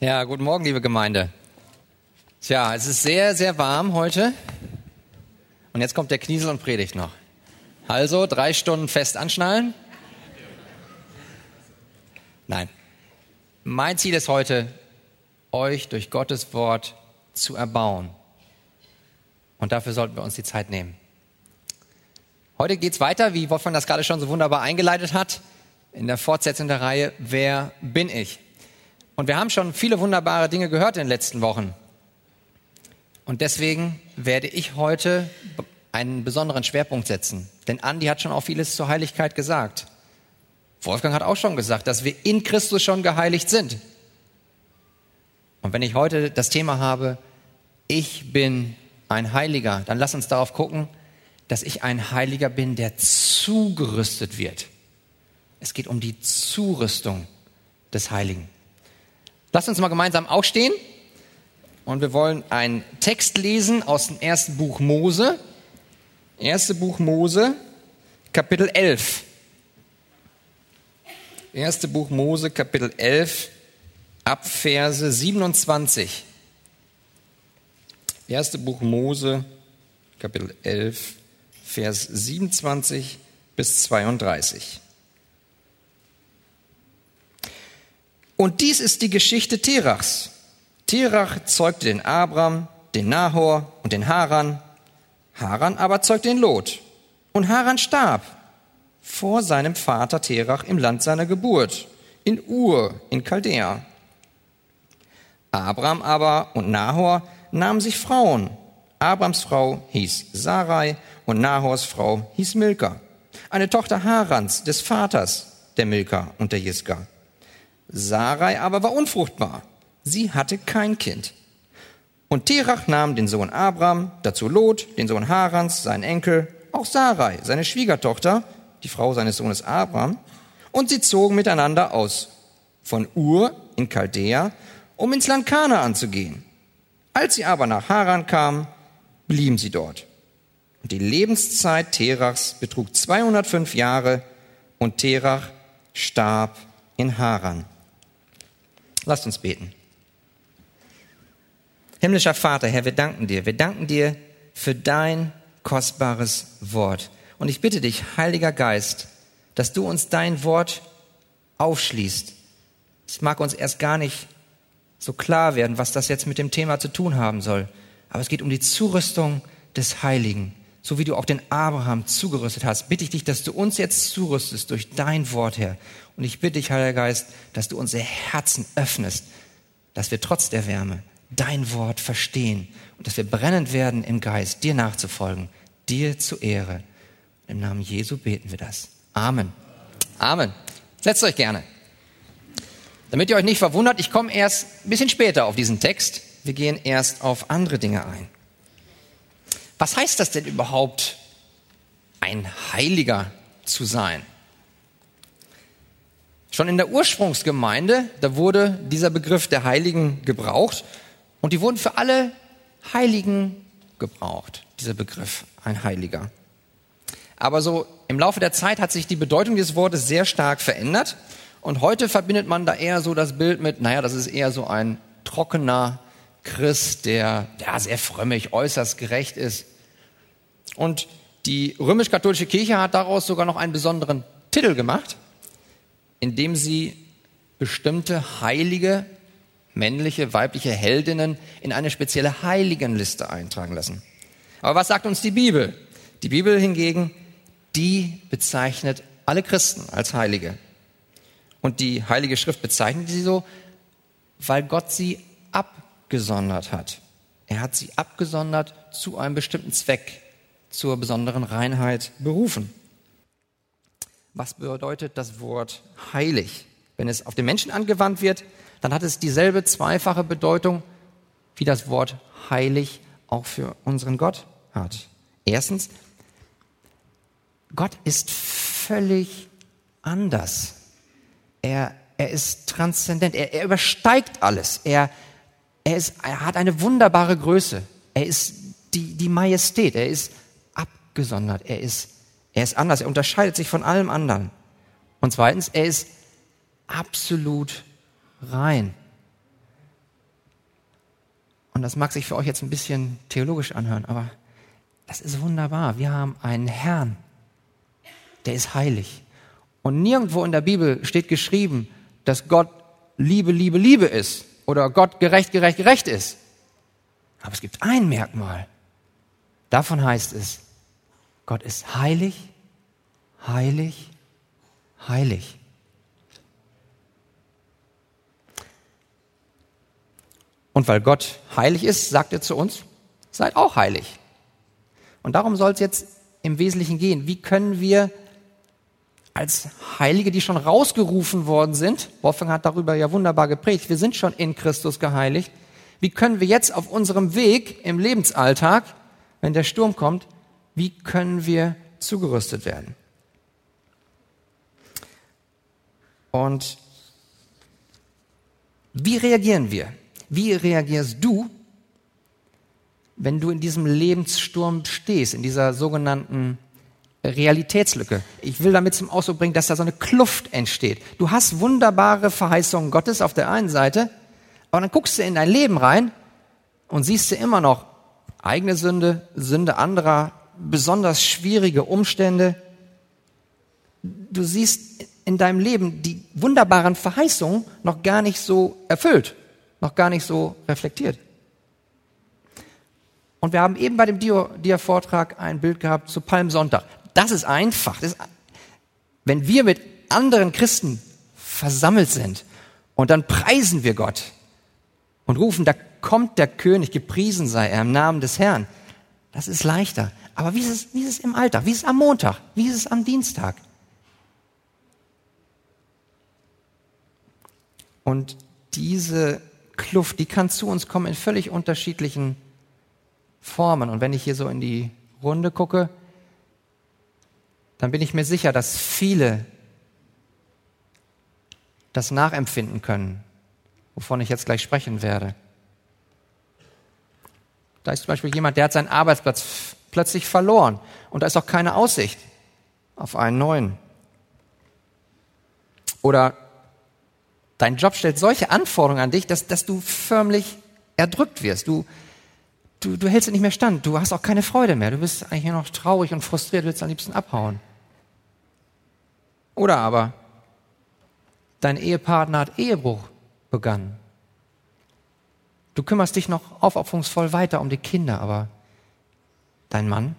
Ja, guten Morgen, liebe Gemeinde. Tja, es ist sehr, sehr warm heute. Und jetzt kommt der Kniesel und predigt noch. Also drei Stunden fest anschnallen. Nein. Mein Ziel ist heute, euch durch Gottes Wort zu erbauen. Und dafür sollten wir uns die Zeit nehmen. Heute geht's weiter, wie Wolfgang das gerade schon so wunderbar eingeleitet hat, in der Fortsetzung der Reihe Wer bin ich? Und wir haben schon viele wunderbare Dinge gehört in den letzten Wochen. Und deswegen werde ich heute einen besonderen Schwerpunkt setzen. Denn Andi hat schon auch vieles zur Heiligkeit gesagt. Wolfgang hat auch schon gesagt, dass wir in Christus schon geheiligt sind. Und wenn ich heute das Thema habe, ich bin ein Heiliger, dann lass uns darauf gucken, dass ich ein Heiliger bin, der zugerüstet wird. Es geht um die Zurüstung des Heiligen. Lasst uns mal gemeinsam aufstehen und wir wollen einen Text lesen aus dem ersten Buch Mose. Erste Buch Mose, Kapitel 11. Erste Buch Mose, Kapitel 11, Abverse 27. Erste Buch Mose, Kapitel 11, Vers 27 bis 32. Und dies ist die Geschichte Terachs. Terach zeugte den Abram, den Nahor und den Haran. Haran aber zeugte den Lot. Und Haran starb vor seinem Vater Terach im Land seiner Geburt, in Ur, in Chaldea. Abram aber und Nahor nahmen sich Frauen. Abrams Frau hieß Sarai und Nahors Frau hieß Milka, eine Tochter Harans, des Vaters der Milka und der Jiska. Sarai aber war unfruchtbar. Sie hatte kein Kind. Und Terach nahm den Sohn Abram, dazu Lot, den Sohn Harans, seinen Enkel, auch Sarai, seine Schwiegertochter, die Frau seines Sohnes Abram, und sie zogen miteinander aus, von Ur in Chaldea, um ins Land Kanaan zu gehen. Als sie aber nach Haran kamen, blieben sie dort. Und die Lebenszeit Terachs betrug 205 Jahre, und Terach starb in Haran. Lasst uns beten. Himmlischer Vater, Herr, wir danken dir. Wir danken dir für dein kostbares Wort. Und ich bitte dich, Heiliger Geist, dass du uns dein Wort aufschließt. Es mag uns erst gar nicht so klar werden, was das jetzt mit dem Thema zu tun haben soll. Aber es geht um die Zurüstung des Heiligen. So wie du auch den Abraham zugerüstet hast, bitte ich dich, dass du uns jetzt zurüstest durch dein Wort, Herr. Und ich bitte dich, Heiliger Geist, dass du unsere Herzen öffnest, dass wir trotz der Wärme dein Wort verstehen und dass wir brennend werden im Geist, dir nachzufolgen, dir zu Ehre. Im Namen Jesu beten wir das. Amen. Amen. Setzt euch gerne. Damit ihr euch nicht verwundert, ich komme erst ein bisschen später auf diesen Text. Wir gehen erst auf andere Dinge ein. Was heißt das denn überhaupt, ein Heiliger zu sein? Schon in der Ursprungsgemeinde, da wurde dieser Begriff der Heiligen gebraucht und die wurden für alle Heiligen gebraucht, dieser Begriff, ein Heiliger. Aber so im Laufe der Zeit hat sich die Bedeutung dieses Wortes sehr stark verändert und heute verbindet man da eher so das Bild mit, naja, das ist eher so ein trockener Christ, der ja, sehr frömmig, äußerst gerecht ist. Und die römisch-katholische Kirche hat daraus sogar noch einen besonderen Titel gemacht indem sie bestimmte heilige, männliche, weibliche Heldinnen in eine spezielle Heiligenliste eintragen lassen. Aber was sagt uns die Bibel? Die Bibel hingegen, die bezeichnet alle Christen als Heilige. Und die Heilige Schrift bezeichnet sie so, weil Gott sie abgesondert hat. Er hat sie abgesondert zu einem bestimmten Zweck, zur besonderen Reinheit berufen. Was bedeutet das Wort heilig? Wenn es auf den Menschen angewandt wird, dann hat es dieselbe zweifache Bedeutung, wie das Wort heilig auch für unseren Gott hat. Erstens, Gott ist völlig anders. Er, er ist transzendent. Er, er übersteigt alles. Er, er, ist, er hat eine wunderbare Größe. Er ist die, die Majestät. Er ist abgesondert. Er ist er ist anders, er unterscheidet sich von allem anderen. Und zweitens, er ist absolut rein. Und das mag sich für euch jetzt ein bisschen theologisch anhören, aber das ist wunderbar. Wir haben einen Herrn, der ist heilig. Und nirgendwo in der Bibel steht geschrieben, dass Gott Liebe, Liebe, Liebe ist oder Gott gerecht, gerecht, gerecht ist. Aber es gibt ein Merkmal. Davon heißt es, Gott ist heilig, heilig, heilig. Und weil Gott heilig ist, sagt er zu uns, seid auch heilig. Und darum soll es jetzt im Wesentlichen gehen. Wie können wir als Heilige, die schon rausgerufen worden sind, Wolfgang hat darüber ja wunderbar geprägt, wir sind schon in Christus geheiligt, wie können wir jetzt auf unserem Weg im Lebensalltag, wenn der Sturm kommt, wie können wir zugerüstet werden? Und wie reagieren wir? Wie reagierst du, wenn du in diesem Lebenssturm stehst, in dieser sogenannten Realitätslücke? Ich will damit zum Ausdruck bringen, dass da so eine Kluft entsteht. Du hast wunderbare Verheißungen Gottes auf der einen Seite, aber dann guckst du in dein Leben rein und siehst du immer noch eigene Sünde, Sünde anderer, besonders schwierige Umstände. Du siehst in deinem Leben die wunderbaren Verheißungen noch gar nicht so erfüllt, noch gar nicht so reflektiert. Und wir haben eben bei dem Dia-Vortrag ein Bild gehabt zu Palmsonntag. Das ist einfach. Das ist, wenn wir mit anderen Christen versammelt sind und dann preisen wir Gott, und rufen, da kommt der König, gepriesen sei er im Namen des Herrn. Das ist leichter. Aber wie ist es, wie ist es im Alltag? Wie ist es am Montag? Wie ist es am Dienstag? Und diese Kluft, die kann zu uns kommen in völlig unterschiedlichen Formen. Und wenn ich hier so in die Runde gucke, dann bin ich mir sicher, dass viele das nachempfinden können wovon ich jetzt gleich sprechen werde. Da ist zum Beispiel jemand, der hat seinen Arbeitsplatz plötzlich verloren und da ist auch keine Aussicht auf einen neuen. Oder dein Job stellt solche Anforderungen an dich, dass, dass du förmlich erdrückt wirst. Du, du, du hältst nicht mehr stand. Du hast auch keine Freude mehr. Du bist eigentlich nur noch traurig und frustriert, willst am liebsten abhauen. Oder aber dein Ehepartner hat Ehebruch begann. Du kümmerst dich noch aufopferungsvoll weiter um die Kinder, aber dein Mann,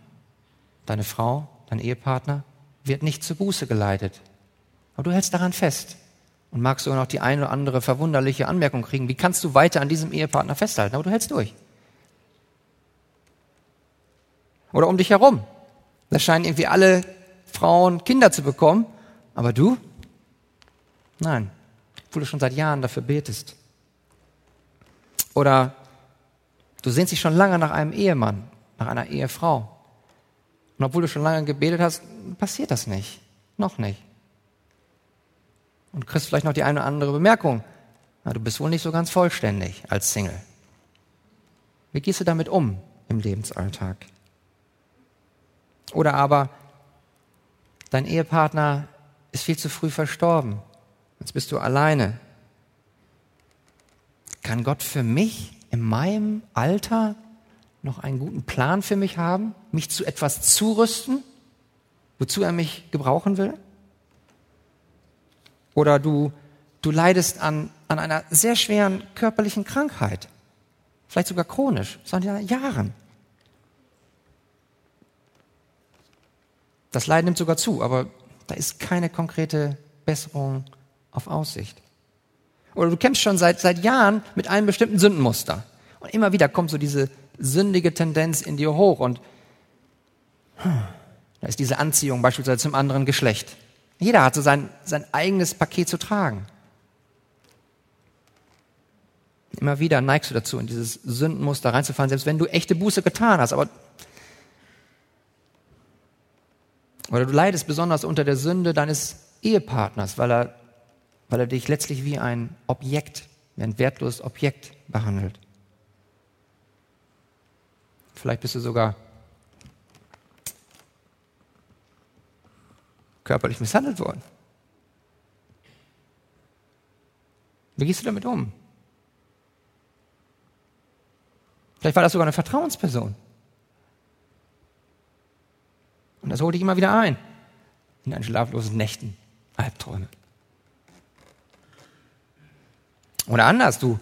deine Frau, dein Ehepartner wird nicht zur Buße geleitet. Aber du hältst daran fest und magst sogar noch die eine oder andere verwunderliche Anmerkung kriegen. Wie kannst du weiter an diesem Ehepartner festhalten? Aber du hältst durch. Oder um dich herum. Da scheinen irgendwie alle Frauen Kinder zu bekommen, aber du? Nein obwohl du schon seit Jahren dafür betest. Oder du sehnst dich schon lange nach einem Ehemann, nach einer Ehefrau. Und obwohl du schon lange gebetet hast, passiert das nicht. Noch nicht. Und kriegst vielleicht noch die eine oder andere Bemerkung. Na, du bist wohl nicht so ganz vollständig als Single. Wie gehst du damit um im Lebensalltag? Oder aber dein Ehepartner ist viel zu früh verstorben. Jetzt bist du alleine. Kann Gott für mich in meinem Alter noch einen guten Plan für mich haben, mich zu etwas zurüsten, wozu er mich gebrauchen will? Oder du, du leidest an, an einer sehr schweren körperlichen Krankheit, vielleicht sogar chronisch, seit Jahren. Das Leiden nimmt sogar zu, aber da ist keine konkrete Besserung auf Aussicht. Oder du kämpfst schon seit, seit Jahren mit einem bestimmten Sündenmuster. Und immer wieder kommt so diese sündige Tendenz in dir hoch und da ist diese Anziehung beispielsweise zum anderen Geschlecht. Jeder hat so sein, sein eigenes Paket zu tragen. Immer wieder neigst du dazu, in dieses Sündenmuster reinzufallen, selbst wenn du echte Buße getan hast. Aber oder du leidest besonders unter der Sünde deines Ehepartners, weil er weil er dich letztlich wie ein Objekt, wie ein wertloses Objekt behandelt. Vielleicht bist du sogar körperlich misshandelt worden. Wie gehst du damit um? Vielleicht war das sogar eine Vertrauensperson. Und das holte ich immer wieder ein in einen schlaflosen Nächten, Albträume. Oder anders, du,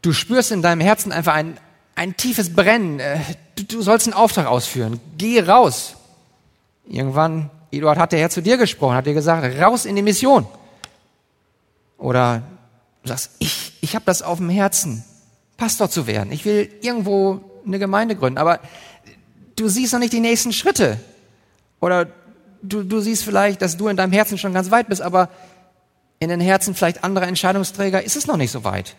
du spürst in deinem Herzen einfach ein, ein tiefes Brennen. Äh, du, du sollst einen Auftrag ausführen. Geh raus. Irgendwann, Eduard hat der Herr zu dir gesprochen, hat dir gesagt, raus in die Mission. Oder du sagst, ich, ich habe das auf dem Herzen, Pastor zu werden. Ich will irgendwo eine Gemeinde gründen, aber du siehst noch nicht die nächsten Schritte. Oder du, du siehst vielleicht, dass du in deinem Herzen schon ganz weit bist, aber in den Herzen vielleicht anderer Entscheidungsträger ist es noch nicht so weit.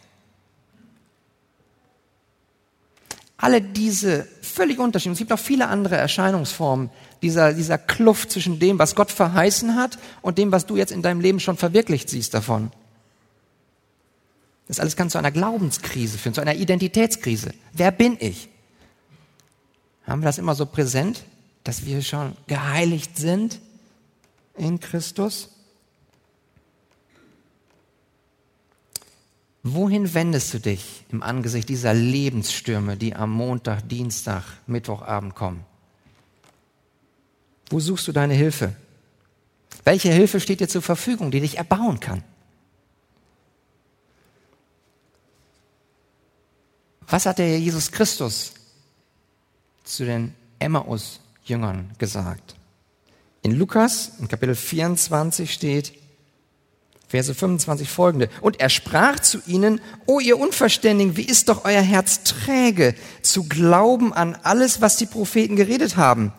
Alle diese völlig unterschiedlichen, es gibt auch viele andere Erscheinungsformen dieser, dieser Kluft zwischen dem, was Gott verheißen hat und dem, was du jetzt in deinem Leben schon verwirklicht siehst davon. Das alles kann zu einer Glaubenskrise führen, zu einer Identitätskrise. Wer bin ich? Haben wir das immer so präsent? Dass wir schon geheiligt sind in Christus? Wohin wendest du dich im Angesicht dieser Lebensstürme, die am Montag, Dienstag, Mittwochabend kommen? Wo suchst du deine Hilfe? Welche Hilfe steht dir zur Verfügung, die dich erbauen kann? Was hat der Jesus Christus zu den Emmaus Jüngern gesagt. In Lukas, in Kapitel 24 steht, Verse 25 folgende. Und er sprach zu ihnen, O ihr Unverständigen, wie ist doch euer Herz träge, zu glauben an alles, was die Propheten geredet haben?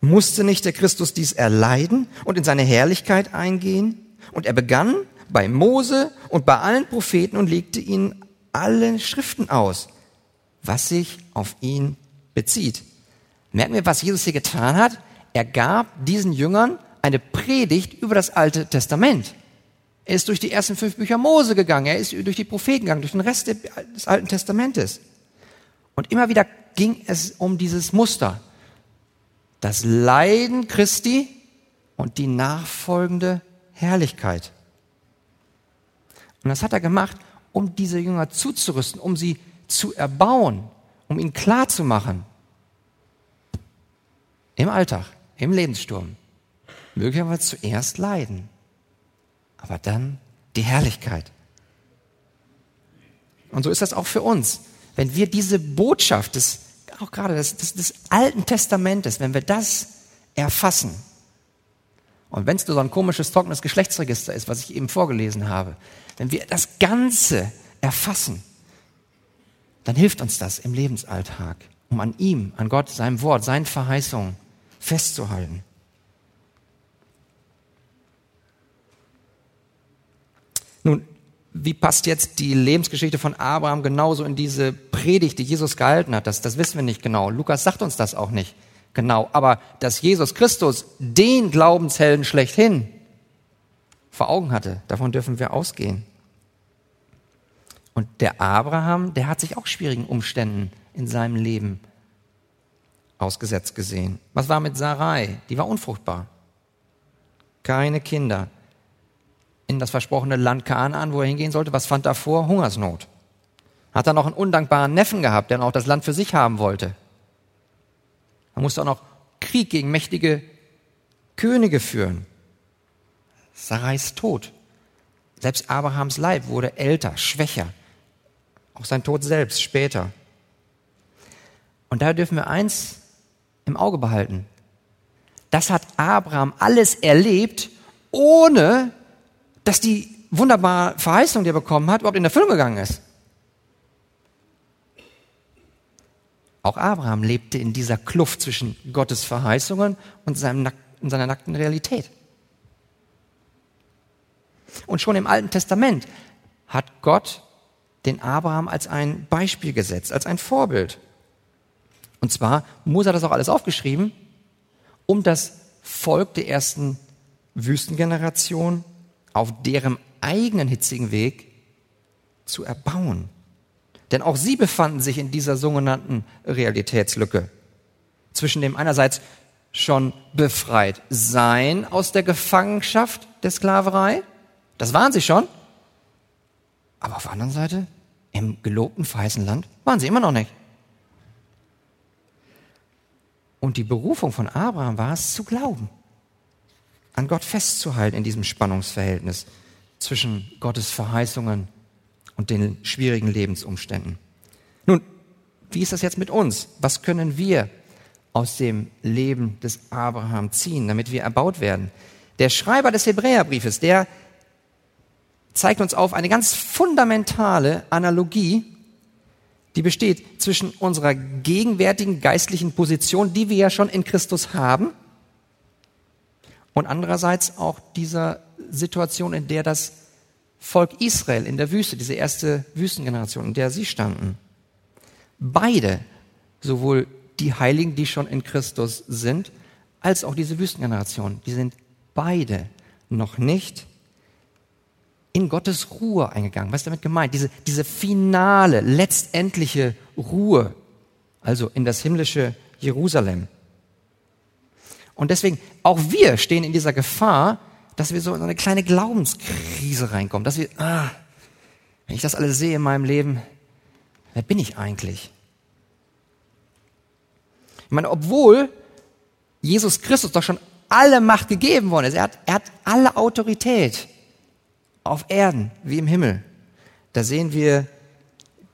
Musste nicht der Christus dies erleiden und in seine Herrlichkeit eingehen? Und er begann bei Mose und bei allen Propheten und legte ihnen alle Schriften aus, was sich auf ihn bezieht. Merken wir, was Jesus hier getan hat? Er gab diesen Jüngern eine Predigt über das Alte Testament. Er ist durch die ersten fünf Bücher Mose gegangen, er ist durch die Propheten gegangen, durch den Rest des Alten Testamentes. Und immer wieder ging es um dieses Muster. Das Leiden Christi und die nachfolgende Herrlichkeit. Und das hat er gemacht, um diese Jünger zuzurüsten, um sie zu erbauen, um ihnen klarzumachen, im Alltag, im Lebenssturm, möglicherweise zuerst leiden, aber dann die Herrlichkeit. Und so ist das auch für uns. Wenn wir diese Botschaft des, auch gerade des, des, des Alten Testamentes, wenn wir das erfassen, und wenn es nur so ein komisches, trockenes Geschlechtsregister ist, was ich eben vorgelesen habe, wenn wir das Ganze erfassen, dann hilft uns das im Lebensalltag, um an ihm, an Gott, seinem Wort, seinen Verheißungen festzuhalten. Nun, wie passt jetzt die Lebensgeschichte von Abraham genauso in diese Predigt, die Jesus gehalten hat? Das, das wissen wir nicht genau. Lukas sagt uns das auch nicht genau. Aber dass Jesus Christus den Glaubenshelden schlechthin vor Augen hatte, davon dürfen wir ausgehen. Und der Abraham, der hat sich auch schwierigen Umständen in seinem Leben ausgesetzt gesehen. Was war mit Sarai? Die war unfruchtbar. Keine Kinder. In das versprochene Land Kanaan, wo er hingehen sollte, was fand er vor? Hungersnot. Hat er noch einen undankbaren Neffen gehabt, der auch das Land für sich haben wollte. Er musste auch noch Krieg gegen mächtige Könige führen. Sarai ist tot. Selbst Abrahams Leib wurde älter, schwächer. Auch sein Tod selbst später. Und da dürfen wir eins im Auge behalten. Das hat Abraham alles erlebt, ohne dass die wunderbare Verheißung, die er bekommen hat, überhaupt in Erfüllung gegangen ist. Auch Abraham lebte in dieser Kluft zwischen Gottes Verheißungen und seinem, und seiner nackten Realität. Und schon im Alten Testament hat Gott den Abraham als ein Beispiel gesetzt, als ein Vorbild. Und zwar, Mose hat das auch alles aufgeschrieben, um das Volk der ersten Wüstengeneration auf deren eigenen hitzigen Weg zu erbauen. Denn auch sie befanden sich in dieser sogenannten Realitätslücke zwischen dem einerseits schon befreit sein aus der Gefangenschaft der Sklaverei, das waren sie schon, aber auf der anderen Seite im gelobten verheißenen Land waren sie immer noch nicht. Und die Berufung von Abraham war es zu glauben, an Gott festzuhalten in diesem Spannungsverhältnis zwischen Gottes Verheißungen und den schwierigen Lebensumständen. Nun, wie ist das jetzt mit uns? Was können wir aus dem Leben des Abraham ziehen, damit wir erbaut werden? Der Schreiber des Hebräerbriefes, der zeigt uns auf eine ganz fundamentale Analogie die besteht zwischen unserer gegenwärtigen geistlichen Position, die wir ja schon in Christus haben, und andererseits auch dieser Situation, in der das Volk Israel in der Wüste, diese erste Wüstengeneration, in der sie standen. Beide, sowohl die Heiligen, die schon in Christus sind, als auch diese Wüstengeneration, die sind beide noch nicht in Gottes Ruhe eingegangen. Was ist damit gemeint? Diese, diese finale, letztendliche Ruhe, also in das himmlische Jerusalem. Und deswegen, auch wir stehen in dieser Gefahr, dass wir so in eine kleine Glaubenskrise reinkommen, dass wir, ah, wenn ich das alles sehe in meinem Leben, wer bin ich eigentlich? Ich meine, obwohl Jesus Christus doch schon alle Macht gegeben worden ist, er hat, er hat alle Autorität auf Erden wie im Himmel, da sehen wir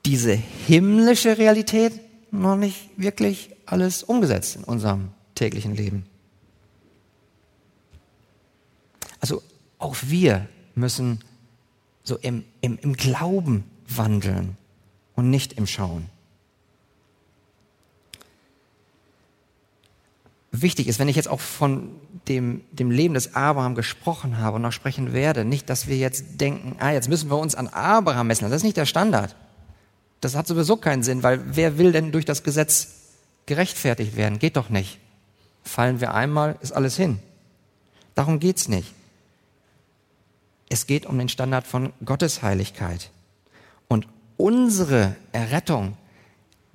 diese himmlische Realität noch nicht wirklich alles umgesetzt in unserem täglichen Leben. Also auch wir müssen so im, im, im Glauben wandeln und nicht im Schauen. Wichtig ist, wenn ich jetzt auch von dem, dem Leben des Abraham gesprochen habe und noch sprechen werde, nicht, dass wir jetzt denken, ah, jetzt müssen wir uns an Abraham messen. Das ist nicht der Standard. Das hat sowieso keinen Sinn, weil wer will denn durch das Gesetz gerechtfertigt werden? Geht doch nicht. Fallen wir einmal, ist alles hin. Darum geht's nicht. Es geht um den Standard von Gottes Heiligkeit. Und unsere Errettung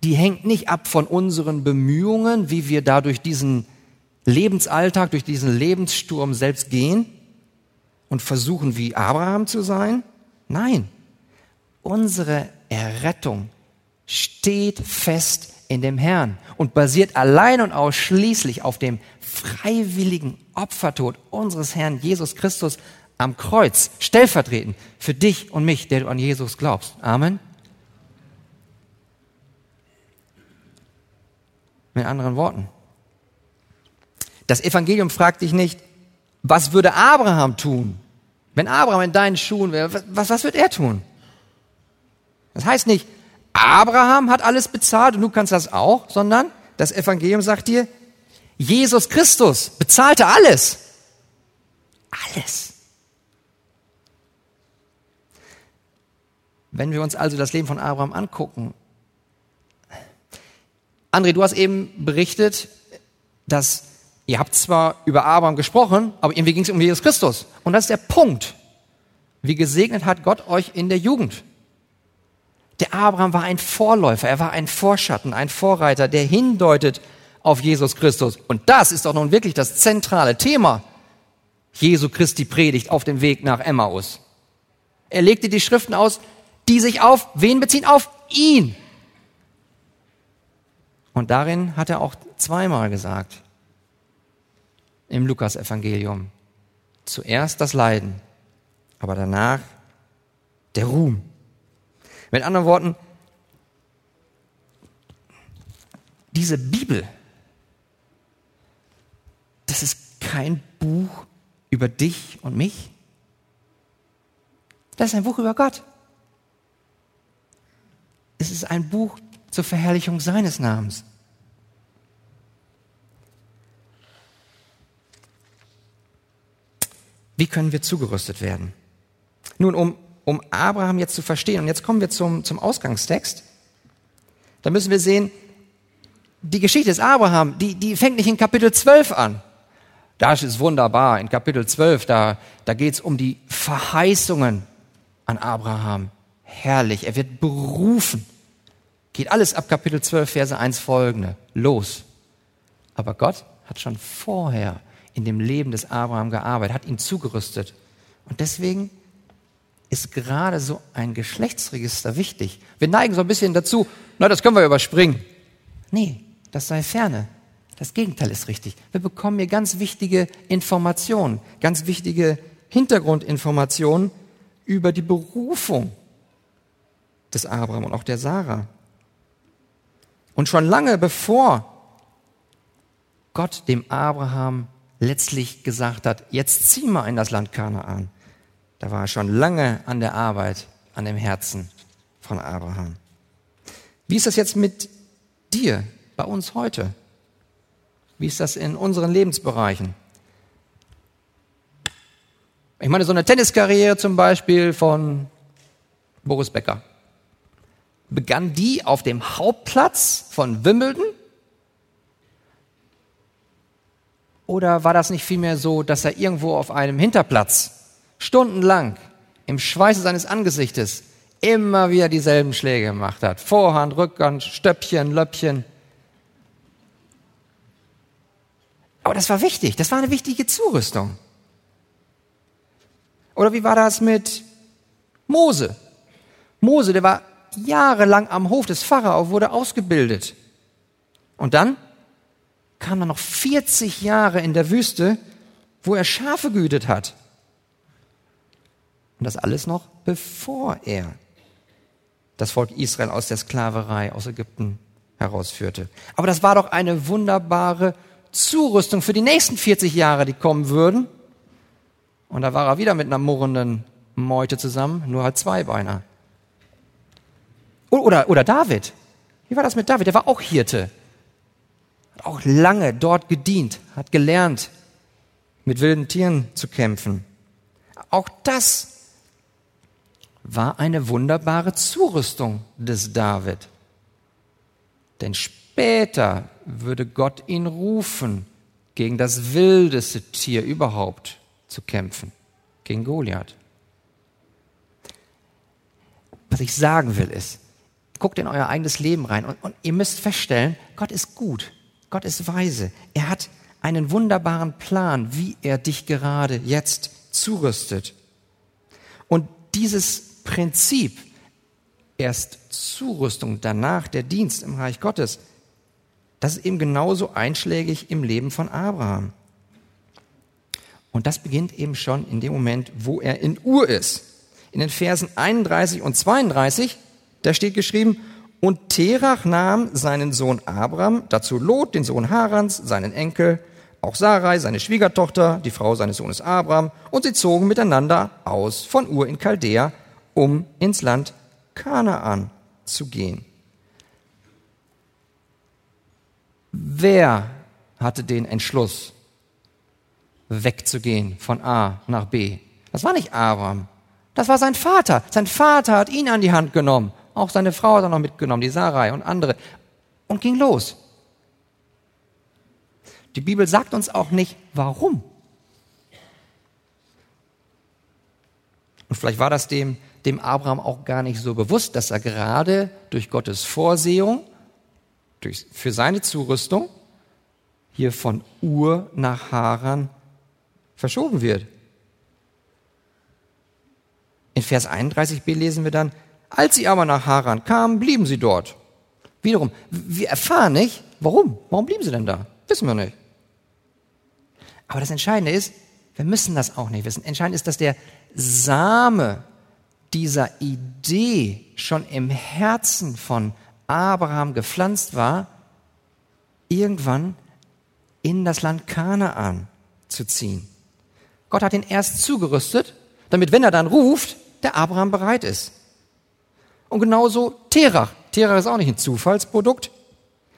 die hängt nicht ab von unseren Bemühungen, wie wir da durch diesen Lebensalltag, durch diesen Lebenssturm selbst gehen und versuchen, wie Abraham zu sein. Nein, unsere Errettung steht fest in dem Herrn und basiert allein und ausschließlich auf dem freiwilligen Opfertod unseres Herrn Jesus Christus am Kreuz, stellvertretend für dich und mich, der du an Jesus glaubst. Amen. Mit anderen Worten. Das Evangelium fragt dich nicht, was würde Abraham tun? Wenn Abraham in deinen Schuhen wäre, was, was wird er tun? Das heißt nicht, Abraham hat alles bezahlt und du kannst das auch, sondern das Evangelium sagt dir, Jesus Christus bezahlte alles. Alles. Wenn wir uns also das Leben von Abraham angucken, André, du hast eben berichtet, dass ihr habt zwar über Abraham gesprochen, aber irgendwie ging es um Jesus Christus. Und das ist der Punkt. Wie gesegnet hat Gott euch in der Jugend. Der Abraham war ein Vorläufer, er war ein Vorschatten, ein Vorreiter, der hindeutet auf Jesus Christus. Und das ist doch nun wirklich das zentrale Thema Jesu Christi Predigt auf dem Weg nach Emmaus. Er legte die Schriften aus, die sich auf wen beziehen? Auf ihn. Und darin hat er auch zweimal gesagt, im Lukas-Evangelium, zuerst das Leiden, aber danach der Ruhm. Mit anderen Worten, diese Bibel, das ist kein Buch über dich und mich. Das ist ein Buch über Gott. Es ist ein Buch zur Verherrlichung seines Namens. Wie können wir zugerüstet werden? Nun, um, um Abraham jetzt zu verstehen, und jetzt kommen wir zum, zum Ausgangstext, da müssen wir sehen, die Geschichte des Abraham, die, die fängt nicht in Kapitel 12 an. Das ist wunderbar. In Kapitel 12, da, da geht es um die Verheißungen an Abraham. Herrlich. Er wird berufen. Geht alles ab Kapitel 12, Verse 1 folgende. Los. Aber Gott hat schon vorher in dem Leben des Abraham gearbeitet, hat ihn zugerüstet. Und deswegen ist gerade so ein Geschlechtsregister wichtig. Wir neigen so ein bisschen dazu, na, das können wir überspringen. Nee, das sei ferne. Das Gegenteil ist richtig. Wir bekommen hier ganz wichtige Informationen, ganz wichtige Hintergrundinformationen über die Berufung des Abraham und auch der Sarah. Und schon lange bevor Gott dem Abraham letztlich gesagt hat, jetzt zieh mal in das Land Kanaan, da war er schon lange an der Arbeit, an dem Herzen von Abraham. Wie ist das jetzt mit dir, bei uns heute? Wie ist das in unseren Lebensbereichen? Ich meine, so eine Tenniskarriere zum Beispiel von Boris Becker. Begann die auf dem Hauptplatz von Wimbledon? Oder war das nicht vielmehr so, dass er irgendwo auf einem Hinterplatz stundenlang im Schweiße seines Angesichtes immer wieder dieselben Schläge gemacht hat? Vorhand, Rückhand, Stöppchen, Löppchen. Aber das war wichtig, das war eine wichtige Zurüstung. Oder wie war das mit Mose? Mose, der war jahrelang am Hof des Pharao, wurde ausgebildet. Und dann kam er noch 40 Jahre in der Wüste, wo er Schafe gehütet hat. Und das alles noch bevor er das Volk Israel aus der Sklaverei aus Ägypten herausführte. Aber das war doch eine wunderbare Zurüstung für die nächsten 40 Jahre, die kommen würden. Und da war er wieder mit einer murrenden Meute zusammen, nur halt Zweibeiner. Oder, oder David. Wie war das mit David? Der war auch Hirte. Hat auch lange dort gedient, hat gelernt, mit wilden Tieren zu kämpfen. Auch das war eine wunderbare Zurüstung des David. Denn später würde Gott ihn rufen, gegen das wildeste Tier überhaupt zu kämpfen, gegen Goliath. Was ich sagen will ist, guckt in euer eigenes Leben rein und, und ihr müsst feststellen, Gott ist gut, Gott ist weise. Er hat einen wunderbaren Plan, wie er dich gerade jetzt zurüstet. Und dieses Prinzip, erst Zurüstung, danach der Dienst im Reich Gottes, das ist eben genauso einschlägig im Leben von Abraham. Und das beginnt eben schon in dem Moment, wo er in Ur ist. In den Versen 31 und 32, da steht geschrieben, und Terach nahm seinen Sohn Abraham, dazu Lot, den Sohn Harans, seinen Enkel, auch Sarai, seine Schwiegertochter, die Frau seines Sohnes Abraham, und sie zogen miteinander aus von Ur in Chaldea, um ins Land Kanaan zu gehen. Wer hatte den Entschluss, wegzugehen von A nach B. Das war nicht Abraham. Das war sein Vater. Sein Vater hat ihn an die Hand genommen. Auch seine Frau hat er noch mitgenommen, die Sarai und andere. Und ging los. Die Bibel sagt uns auch nicht, warum. Und vielleicht war das dem, dem Abraham auch gar nicht so bewusst, dass er gerade durch Gottes Vorsehung, durch, für seine Zurüstung, hier von Ur nach Haran verschoben wird. In Vers 31b lesen wir dann, als sie aber nach Haran kamen, blieben sie dort. Wiederum, wir erfahren nicht, warum. Warum blieben sie denn da? Wissen wir nicht. Aber das Entscheidende ist, wir müssen das auch nicht wissen. Entscheidend ist, dass der Same dieser Idee schon im Herzen von Abraham gepflanzt war, irgendwann in das Land Kanaan zu ziehen. Gott hat ihn erst zugerüstet, damit, wenn er dann ruft, der Abraham bereit ist. Und genauso Terach. Terach ist auch nicht ein Zufallsprodukt.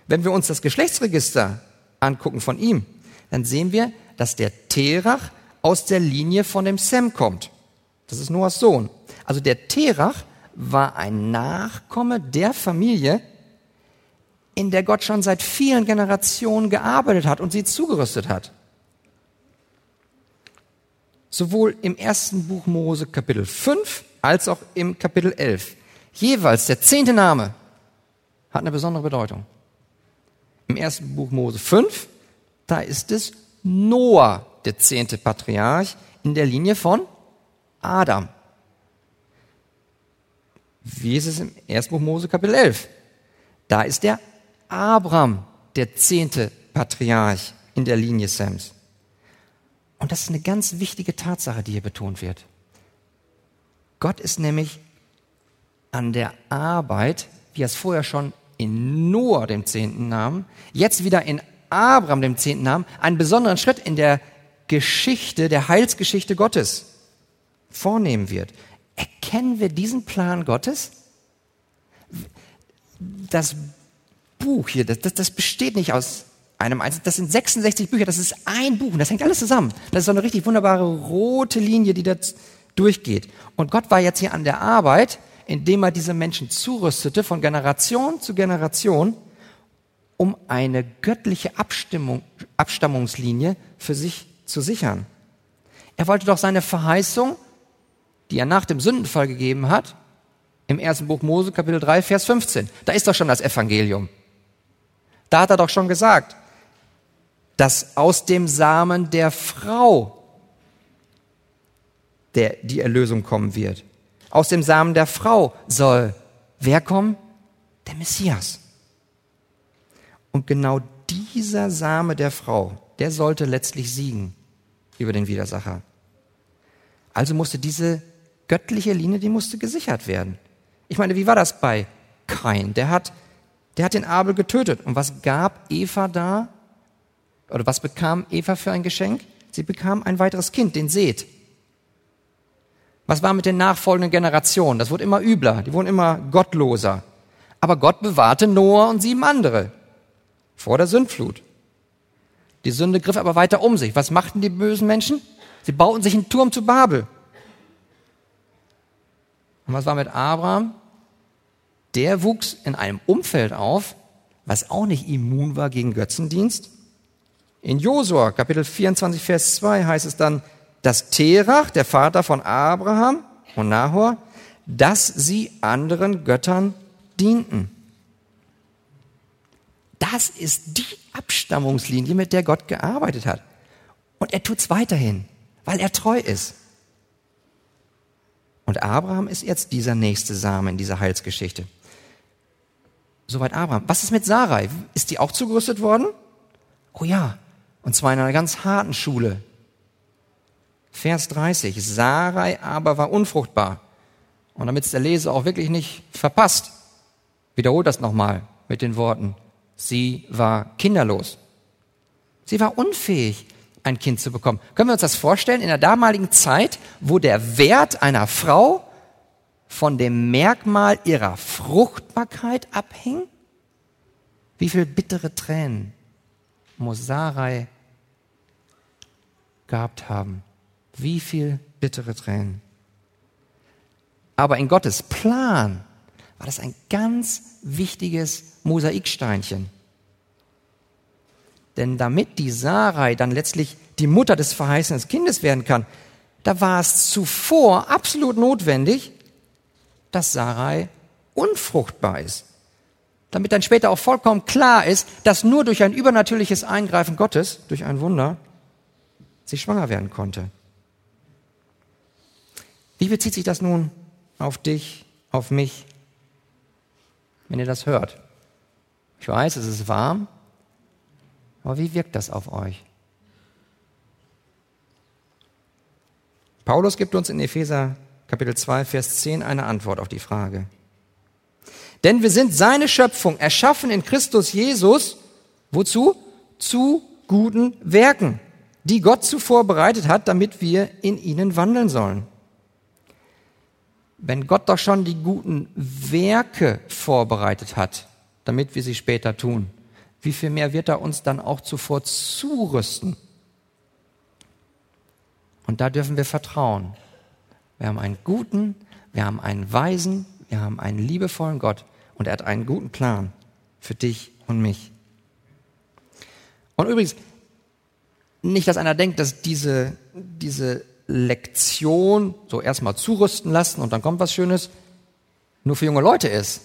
Wenn wir uns das Geschlechtsregister angucken von ihm, dann sehen wir, dass der Terach aus der Linie von dem Sem kommt. Das ist Noahs Sohn. Also der Terach war ein Nachkomme der Familie, in der Gott schon seit vielen Generationen gearbeitet hat und sie zugerüstet hat sowohl im ersten Buch Mose Kapitel 5 als auch im Kapitel 11. Jeweils der zehnte Name hat eine besondere Bedeutung. Im ersten Buch Mose 5, da ist es Noah, der zehnte Patriarch, in der Linie von Adam. Wie ist es im ersten Buch Mose Kapitel 11? Da ist der Abraham, der zehnte Patriarch in der Linie Sams. Und das ist eine ganz wichtige Tatsache, die hier betont wird. Gott ist nämlich an der Arbeit, wie er es vorher schon in Noah, dem Zehnten, nahm, jetzt wieder in Abraham, dem Zehnten, nahm, einen besonderen Schritt in der Geschichte, der Heilsgeschichte Gottes vornehmen wird. Erkennen wir diesen Plan Gottes? Das Buch hier, das, das, besteht nicht aus einem einzigen, das sind 66 Bücher, das ist ein Buch und das hängt alles zusammen. Das ist so eine richtig wunderbare rote Linie, die da durchgeht. Und Gott war jetzt hier an der Arbeit, indem er diese Menschen zurüstete von Generation zu Generation, um eine göttliche Abstimmung, Abstammungslinie für sich zu sichern. Er wollte doch seine Verheißung, die er nach dem Sündenfall gegeben hat, im ersten Buch Mose, Kapitel 3, Vers 15. Da ist doch schon das Evangelium. Da hat er doch schon gesagt, dass aus dem Samen der Frau der, die Erlösung kommen wird. Aus dem Samen der Frau soll wer kommen? Der Messias. Und genau dieser Same der Frau, der sollte letztlich siegen über den Widersacher. Also musste diese göttliche Linie, die musste gesichert werden. Ich meine, wie war das bei Kain? Der hat, der hat den Abel getötet. Und was gab Eva da? Oder was bekam Eva für ein Geschenk? Sie bekam ein weiteres Kind, den Seth. Was war mit den nachfolgenden Generationen? Das wurde immer übler, die wurden immer gottloser. Aber Gott bewahrte Noah und sieben andere vor der Sündflut. Die Sünde griff aber weiter um sich. Was machten die bösen Menschen? Sie bauten sich einen Turm zu Babel. Und was war mit Abraham? Der wuchs in einem Umfeld auf, was auch nicht immun war gegen Götzendienst. In Josua, Kapitel 24, Vers 2 heißt es dann, dass Terach, der Vater von Abraham und Nahor, dass sie anderen Göttern dienten. Das ist die Abstammungslinie, mit der Gott gearbeitet hat. Und er tut es weiterhin, weil er treu ist. Und Abraham ist jetzt dieser nächste Same in dieser Heilsgeschichte. Soweit Abraham. Was ist mit Sarai? Ist die auch zugerüstet worden? Oh ja. Und zwar in einer ganz harten Schule. Vers 30. Sarai aber war unfruchtbar. Und damit es der Leser auch wirklich nicht verpasst, wiederholt das nochmal mit den Worten. Sie war kinderlos. Sie war unfähig, ein Kind zu bekommen. Können wir uns das vorstellen? In der damaligen Zeit, wo der Wert einer Frau von dem Merkmal ihrer Fruchtbarkeit abhing? Wie viel bittere Tränen muss Sarai gehabt haben? Wie viel bittere Tränen. Aber in Gottes Plan war das ein ganz wichtiges Mosaiksteinchen. Denn damit die Sarai dann letztlich die Mutter des verheißenen Kindes werden kann, da war es zuvor absolut notwendig, dass Sarai unfruchtbar ist. Damit dann später auch vollkommen klar ist, dass nur durch ein übernatürliches Eingreifen Gottes, durch ein Wunder, sie schwanger werden konnte. Wie bezieht sich das nun auf dich, auf mich, wenn ihr das hört? Ich weiß, es ist warm, aber wie wirkt das auf euch? Paulus gibt uns in Epheser Kapitel 2, Vers 10 eine Antwort auf die Frage. Denn wir sind seine Schöpfung, erschaffen in Christus Jesus. Wozu? Zu guten Werken, die Gott zuvor bereitet hat, damit wir in ihnen wandeln sollen. Wenn Gott doch schon die guten Werke vorbereitet hat, damit wir sie später tun, wie viel mehr wird er uns dann auch zuvor zurüsten? Und da dürfen wir vertrauen. Wir haben einen guten, wir haben einen weisen, wir haben einen liebevollen Gott und er hat einen guten Plan für dich und mich. Und übrigens, nicht, dass einer denkt, dass diese, diese Lektion, so erstmal zurüsten lassen und dann kommt was Schönes, nur für junge Leute ist.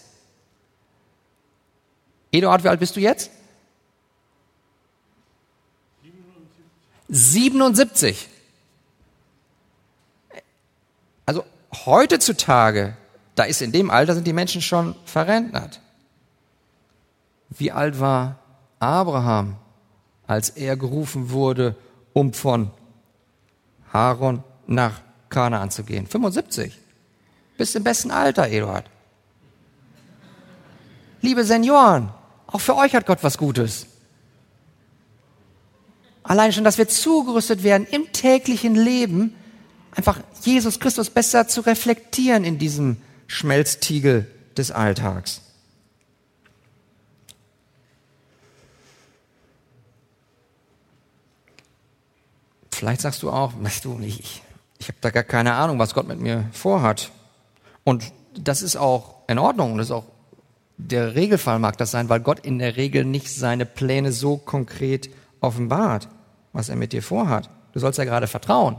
Eduard, wie alt bist du jetzt? 77. Also heutzutage, da ist in dem Alter sind die Menschen schon verrentnert. Wie alt war Abraham, als er gerufen wurde, um von Aaron nach Kanaan zu gehen. 75. Bist im besten Alter, Eduard. Liebe Senioren, auch für euch hat Gott was Gutes. Allein schon, dass wir zugerüstet werden im täglichen Leben, einfach Jesus Christus besser zu reflektieren in diesem Schmelztiegel des Alltags. Vielleicht sagst du auch, weißt du, ich, ich habe da gar keine Ahnung, was Gott mit mir vorhat. Und das ist auch in Ordnung, das ist auch der Regelfall mag das sein, weil Gott in der Regel nicht seine Pläne so konkret offenbart, was er mit dir vorhat. Du sollst ja gerade vertrauen.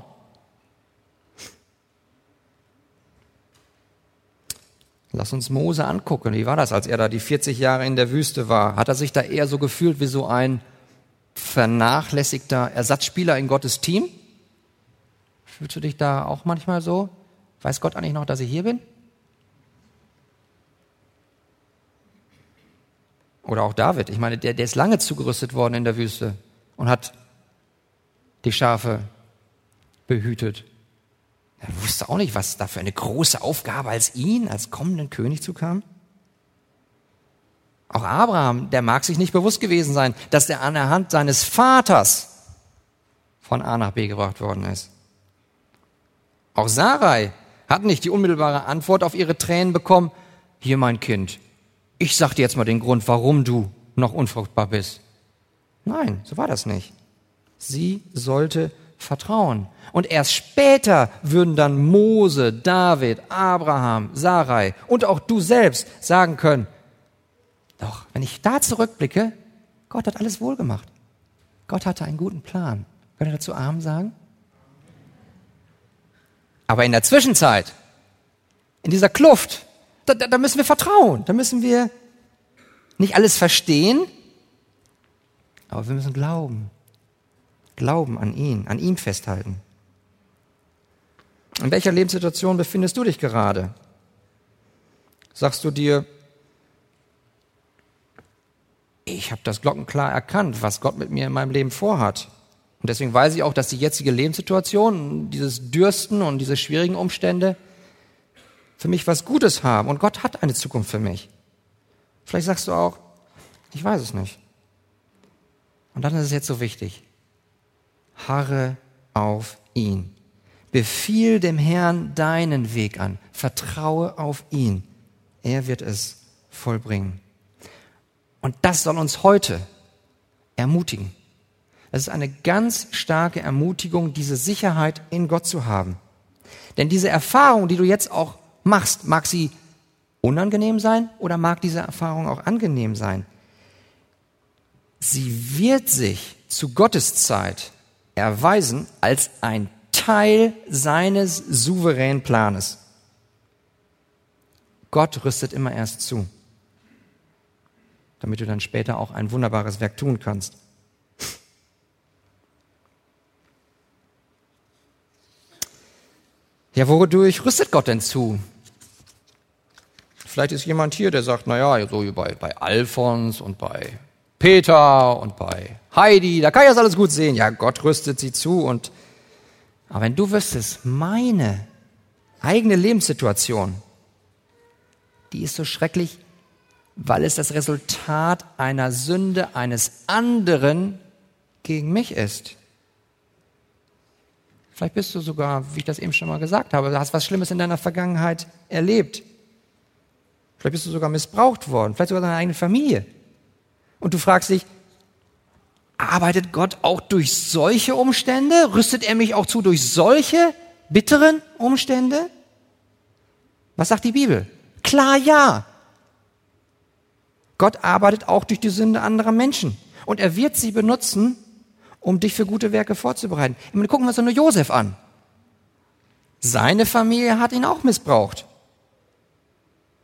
Lass uns Mose angucken. Wie war das, als er da die 40 Jahre in der Wüste war? Hat er sich da eher so gefühlt wie so ein vernachlässigter Ersatzspieler in Gottes Team? Fühlst du dich da auch manchmal so? Weiß Gott eigentlich noch, dass ich hier bin? Oder auch David. Ich meine, der, der ist lange zugerüstet worden in der Wüste und hat die Schafe behütet. Er wusste auch nicht, was da für eine große Aufgabe als ihn, als kommenden König zukam. Auch Abraham, der mag sich nicht bewusst gewesen sein, dass er an der Hand seines Vaters von A nach B gebracht worden ist. Auch Sarai hat nicht die unmittelbare Antwort auf ihre Tränen bekommen, hier mein Kind, ich sag dir jetzt mal den Grund, warum du noch unfruchtbar bist. Nein, so war das nicht. Sie sollte vertrauen. Und erst später würden dann Mose, David, Abraham, Sarai und auch du selbst sagen können, doch, wenn ich da zurückblicke, Gott hat alles wohl gemacht. Gott hatte einen guten Plan. Könnt ihr dazu Arm sagen? Aber in der Zwischenzeit, in dieser Kluft, da, da, da müssen wir vertrauen. Da müssen wir nicht alles verstehen, aber wir müssen glauben. Glauben an ihn, an ihm festhalten. In welcher Lebenssituation befindest du dich gerade? Sagst du dir, ich habe das glockenklar erkannt, was Gott mit mir in meinem Leben vorhat. Und deswegen weiß ich auch, dass die jetzige Lebenssituation, dieses Dürsten und diese schwierigen Umstände für mich was Gutes haben. Und Gott hat eine Zukunft für mich. Vielleicht sagst du auch, ich weiß es nicht. Und dann ist es jetzt so wichtig. Harre auf ihn. Befiehl dem Herrn deinen Weg an. Vertraue auf ihn. Er wird es vollbringen. Und das soll uns heute ermutigen. Es ist eine ganz starke Ermutigung, diese Sicherheit in Gott zu haben. Denn diese Erfahrung, die du jetzt auch machst, mag sie unangenehm sein oder mag diese Erfahrung auch angenehm sein. Sie wird sich zu Gottes Zeit erweisen als ein Teil seines souveränen Planes. Gott rüstet immer erst zu damit du dann später auch ein wunderbares Werk tun kannst. Ja, wodurch rüstet Gott denn zu? Vielleicht ist jemand hier, der sagt, naja, so wie bei, bei Alphons und bei Peter und bei Heidi, da kann ich das alles gut sehen. Ja, Gott rüstet sie zu und, aber wenn du wüsstest, meine eigene Lebenssituation, die ist so schrecklich weil es das Resultat einer Sünde eines anderen gegen mich ist. Vielleicht bist du sogar, wie ich das eben schon mal gesagt habe, hast was Schlimmes in deiner Vergangenheit erlebt. Vielleicht bist du sogar missbraucht worden, vielleicht sogar deine eigene Familie. Und du fragst dich, arbeitet Gott auch durch solche Umstände? Rüstet er mich auch zu durch solche bitteren Umstände? Was sagt die Bibel? Klar ja. Gott arbeitet auch durch die Sünde anderer Menschen. Und er wird sie benutzen, um dich für gute Werke vorzubereiten. Ich meine, gucken wir uns nur Josef an. Seine Familie hat ihn auch missbraucht.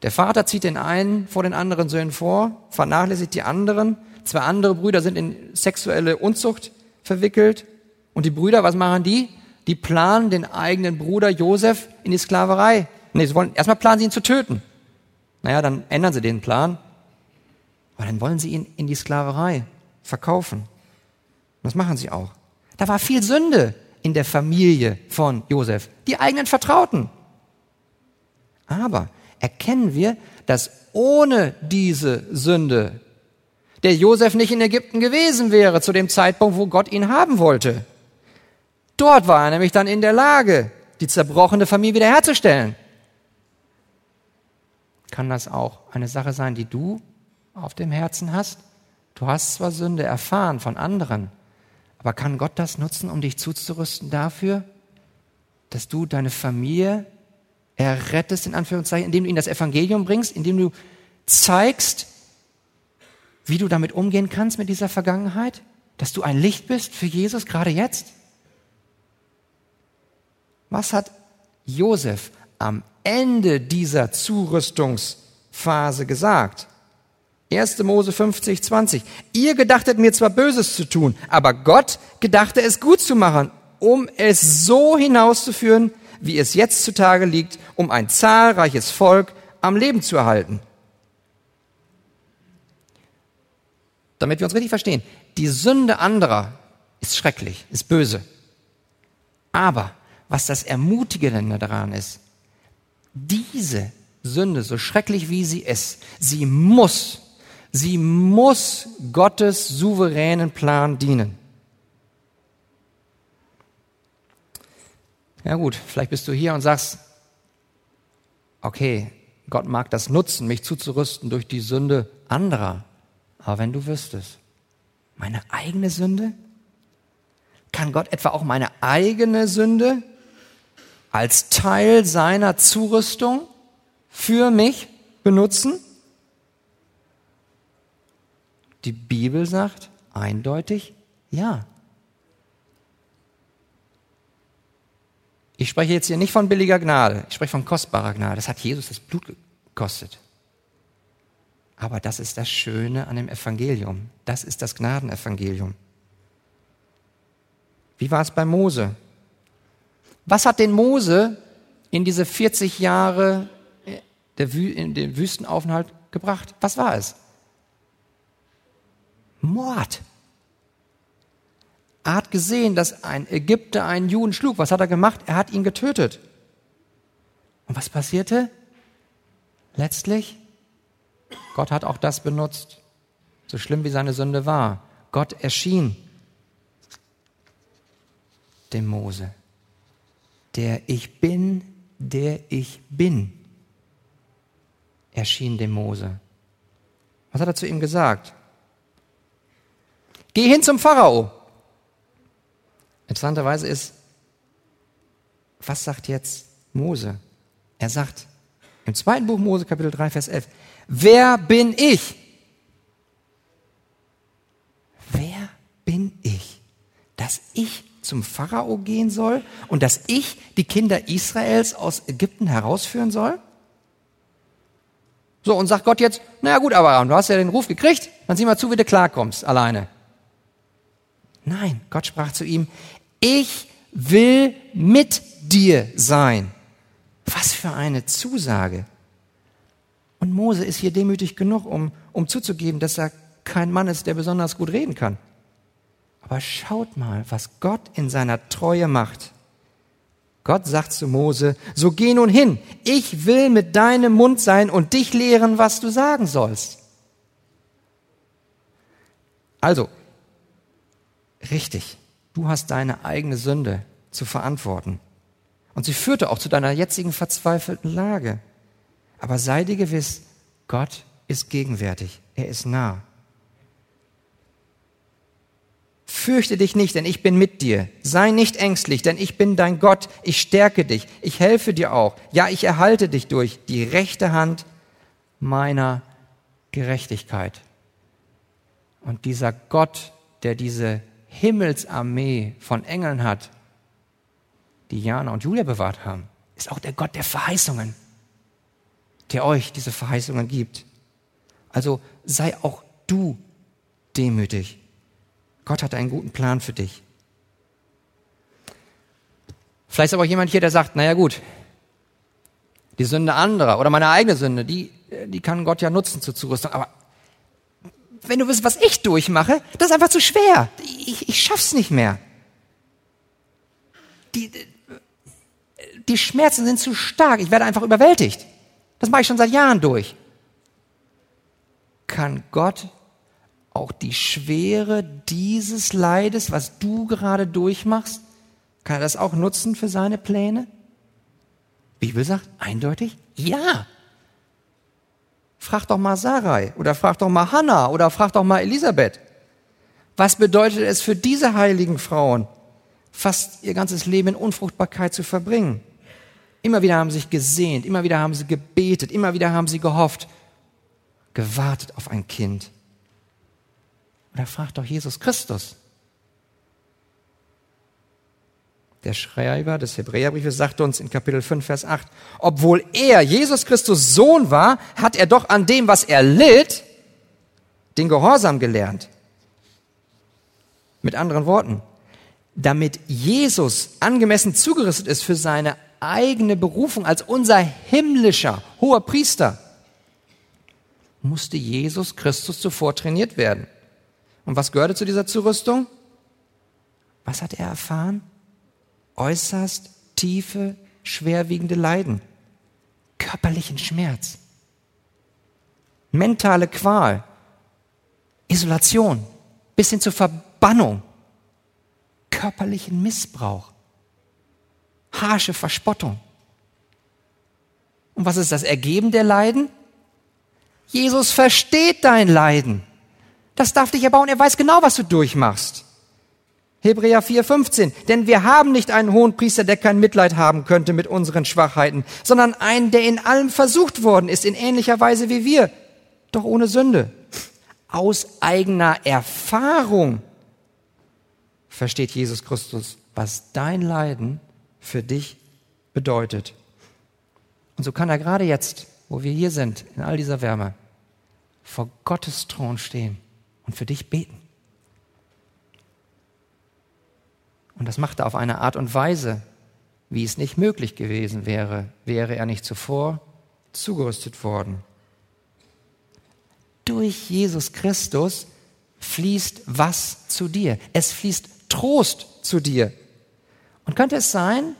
Der Vater zieht den einen vor den anderen Söhnen vor, vernachlässigt die anderen. Zwei andere Brüder sind in sexuelle Unzucht verwickelt. Und die Brüder, was machen die? Die planen den eigenen Bruder Josef in die Sklaverei. Nee, sie wollen, erstmal planen sie ihn zu töten. Naja, dann ändern sie den Plan aber dann wollen sie ihn in die Sklaverei verkaufen. Das machen sie auch. Da war viel Sünde in der Familie von Josef, die eigenen Vertrauten. Aber erkennen wir, dass ohne diese Sünde der Josef nicht in Ägypten gewesen wäre zu dem Zeitpunkt, wo Gott ihn haben wollte. Dort war er nämlich dann in der Lage, die zerbrochene Familie wiederherzustellen. Kann das auch eine Sache sein, die du auf dem Herzen hast? Du hast zwar Sünde erfahren von anderen, aber kann Gott das nutzen, um dich zuzurüsten dafür, dass du deine Familie errettest, in Anführungszeichen, indem du ihnen das Evangelium bringst, indem du zeigst, wie du damit umgehen kannst mit dieser Vergangenheit? Dass du ein Licht bist für Jesus gerade jetzt? Was hat Josef am Ende dieser Zurüstungsphase gesagt? 1. Mose 50, 20. Ihr gedachtet mir zwar Böses zu tun, aber Gott gedachte es gut zu machen, um es so hinauszuführen, wie es jetzt zutage liegt, um ein zahlreiches Volk am Leben zu erhalten. Damit wir uns richtig verstehen, die Sünde anderer ist schrecklich, ist böse. Aber was das Ermutigende daran ist, diese Sünde, so schrecklich wie sie ist, sie muss, sie muss Gottes souveränen Plan dienen. Ja gut, vielleicht bist du hier und sagst, okay, Gott mag das nutzen, mich zuzurüsten durch die Sünde anderer. Aber wenn du wüsstest, meine eigene Sünde, kann Gott etwa auch meine eigene Sünde als Teil seiner Zurüstung für mich benutzen? Die Bibel sagt eindeutig ja. Ich spreche jetzt hier nicht von billiger Gnade, ich spreche von kostbarer Gnade. Das hat Jesus das Blut gekostet. Aber das ist das Schöne an dem Evangelium. Das ist das Gnadenevangelium. Wie war es bei Mose? Was hat den Mose in diese 40 Jahre der Wü in den Wüstenaufenthalt gebracht? Was war es? Mord. Er hat gesehen, dass ein Ägypter einen Juden schlug. Was hat er gemacht? Er hat ihn getötet. Und was passierte? Letztlich, Gott hat auch das benutzt, so schlimm wie seine Sünde war. Gott erschien dem Mose. Der Ich bin, der ich bin, erschien dem Mose. Was hat er zu ihm gesagt? Geh hin zum Pharao. Interessanterweise ist, was sagt jetzt Mose? Er sagt im zweiten Buch Mose, Kapitel 3, Vers 11, wer bin ich? Wer bin ich, dass ich zum Pharao gehen soll und dass ich die Kinder Israels aus Ägypten herausführen soll? So, und sagt Gott jetzt, naja gut, Abraham, du hast ja den Ruf gekriegt, dann sieh mal zu, wie du klarkommst, alleine. Nein, Gott sprach zu ihm, ich will mit dir sein. Was für eine Zusage. Und Mose ist hier demütig genug, um, um zuzugeben, dass er kein Mann ist, der besonders gut reden kann. Aber schaut mal, was Gott in seiner Treue macht. Gott sagt zu Mose, so geh nun hin, ich will mit deinem Mund sein und dich lehren, was du sagen sollst. Also, richtig, Du hast deine eigene Sünde zu verantworten. Und sie führte auch zu deiner jetzigen verzweifelten Lage. Aber sei dir gewiss, Gott ist gegenwärtig. Er ist nah. Fürchte dich nicht, denn ich bin mit dir. Sei nicht ängstlich, denn ich bin dein Gott. Ich stärke dich. Ich helfe dir auch. Ja, ich erhalte dich durch die rechte Hand meiner Gerechtigkeit. Und dieser Gott, der diese Himmelsarmee von Engeln hat, die Jana und Julia bewahrt haben, ist auch der Gott der Verheißungen, der euch diese Verheißungen gibt. Also sei auch du demütig. Gott hat einen guten Plan für dich. Vielleicht ist aber auch jemand hier, der sagt, naja gut, die Sünde anderer oder meine eigene Sünde, die, die kann Gott ja nutzen zur Zurüstung. Aber wenn du wisst, was ich durchmache, das ist einfach zu schwer. Ich, ich schaff's nicht mehr. Die, die Schmerzen sind zu stark. Ich werde einfach überwältigt. Das mache ich schon seit Jahren durch. Kann Gott auch die Schwere dieses Leides, was du gerade durchmachst, kann er das auch nutzen für seine Pläne? Bibel sagt eindeutig, ja. Frag doch mal Sarai oder frag doch mal Hannah oder frag doch mal Elisabeth. Was bedeutet es für diese heiligen Frauen, fast ihr ganzes Leben in Unfruchtbarkeit zu verbringen? Immer wieder haben sie sich gesehnt, immer wieder haben sie gebetet, immer wieder haben sie gehofft, gewartet auf ein Kind. Oder frag doch Jesus Christus. Der Schreiber des Hebräerbriefes sagt uns in Kapitel 5, Vers 8, obwohl er, Jesus Christus, Sohn war, hat er doch an dem, was er litt, den Gehorsam gelernt. Mit anderen Worten, damit Jesus angemessen zugerüstet ist für seine eigene Berufung als unser himmlischer hoher Priester, musste Jesus Christus zuvor trainiert werden. Und was gehörte zu dieser Zurüstung? Was hat er erfahren? Äußerst tiefe, schwerwiegende Leiden, körperlichen Schmerz, mentale Qual, Isolation bis hin zur Verbannung, körperlichen Missbrauch, harsche Verspottung. Und was ist das Ergeben der Leiden? Jesus versteht dein Leiden. Das darf dich erbauen. Er weiß genau, was du durchmachst. Hebräer 4,15. Denn wir haben nicht einen hohen Priester, der kein Mitleid haben könnte mit unseren Schwachheiten, sondern einen, der in allem versucht worden ist, in ähnlicher Weise wie wir, doch ohne Sünde. Aus eigener Erfahrung versteht Jesus Christus, was dein Leiden für dich bedeutet. Und so kann er gerade jetzt, wo wir hier sind, in all dieser Wärme, vor Gottes Thron stehen und für dich beten. Und das macht er auf eine Art und Weise, wie es nicht möglich gewesen wäre, wäre er nicht zuvor zugerüstet worden. Durch Jesus Christus fließt was zu dir? Es fließt Trost zu dir. Und könnte es sein,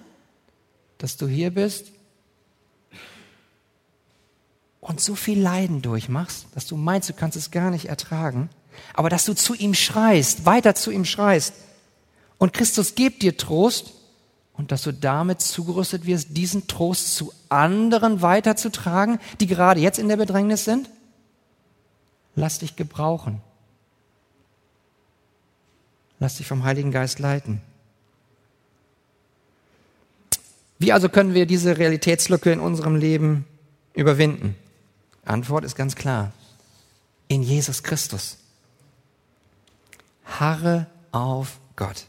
dass du hier bist und so viel Leiden durchmachst, dass du meinst, du kannst es gar nicht ertragen, aber dass du zu ihm schreist, weiter zu ihm schreist, und Christus gibt dir Trost und dass du damit zugerüstet wirst, diesen Trost zu anderen weiterzutragen, die gerade jetzt in der Bedrängnis sind? Lass dich gebrauchen. Lass dich vom Heiligen Geist leiten. Wie also können wir diese Realitätslücke in unserem Leben überwinden? Antwort ist ganz klar. In Jesus Christus. Harre auf Gott.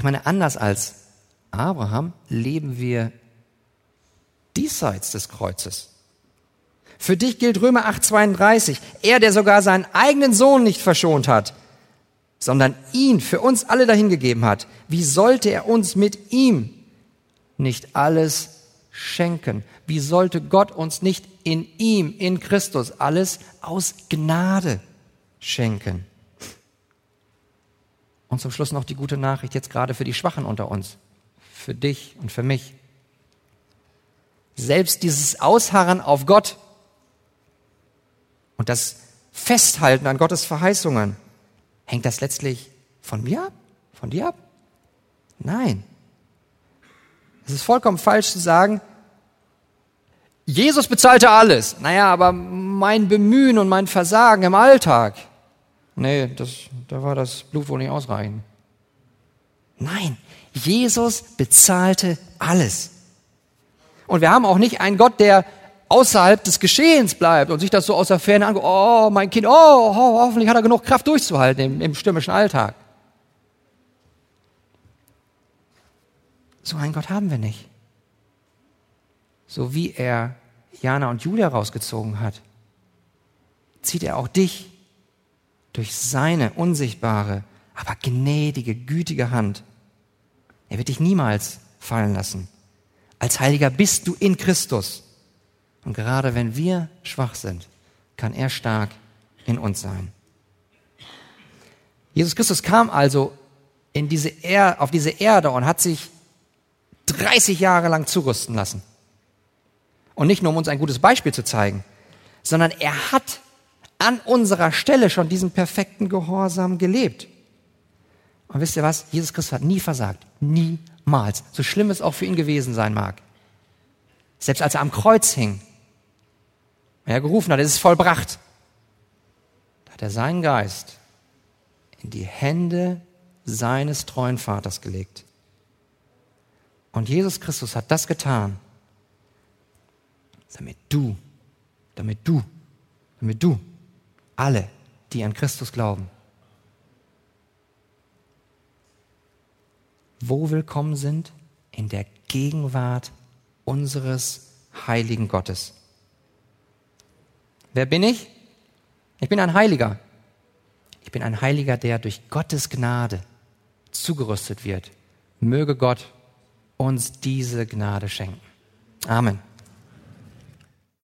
Ich meine, anders als Abraham leben wir diesseits des Kreuzes. Für dich gilt Römer 8:32. Er, der sogar seinen eigenen Sohn nicht verschont hat, sondern ihn für uns alle dahingegeben hat. Wie sollte er uns mit ihm nicht alles schenken? Wie sollte Gott uns nicht in ihm, in Christus, alles aus Gnade schenken? Und zum Schluss noch die gute Nachricht jetzt gerade für die Schwachen unter uns, für dich und für mich. Selbst dieses Ausharren auf Gott und das Festhalten an Gottes Verheißungen, hängt das letztlich von mir ab? Von dir ab? Nein. Es ist vollkommen falsch zu sagen, Jesus bezahlte alles. Naja, aber mein Bemühen und mein Versagen im Alltag, nee, das, da war das Blut wohl nicht ausreichend. Nein, Jesus bezahlte alles. Und wir haben auch nicht einen Gott, der außerhalb des Geschehens bleibt und sich das so aus der Ferne anguckt, oh, mein Kind, oh, oh, hoffentlich hat er genug Kraft durchzuhalten im, im stürmischen Alltag. So einen Gott haben wir nicht. So wie er Jana und Julia rausgezogen hat, zieht er auch dich durch seine unsichtbare, aber gnädige, gütige Hand. Er wird dich niemals fallen lassen. Als Heiliger bist du in Christus. Und gerade wenn wir schwach sind, kann er stark in uns sein. Jesus Christus kam also in diese er auf diese Erde und hat sich 30 Jahre lang zurüsten lassen. Und nicht nur um uns ein gutes Beispiel zu zeigen, sondern er hat an unserer Stelle schon diesen perfekten Gehorsam gelebt. Und wisst ihr was? Jesus Christus hat nie versagt. Niemals. So schlimm es auch für ihn gewesen sein mag. Selbst als er am Kreuz hing, er gerufen hat, es ist vollbracht, da hat er seinen Geist in die Hände seines treuen Vaters gelegt. Und Jesus Christus hat das getan, damit du, damit du, damit du, alle, die an Christus glauben, wo willkommen sind? In der Gegenwart unseres heiligen Gottes. Wer bin ich? Ich bin ein Heiliger. Ich bin ein Heiliger, der durch Gottes Gnade zugerüstet wird. Möge Gott uns diese Gnade schenken. Amen.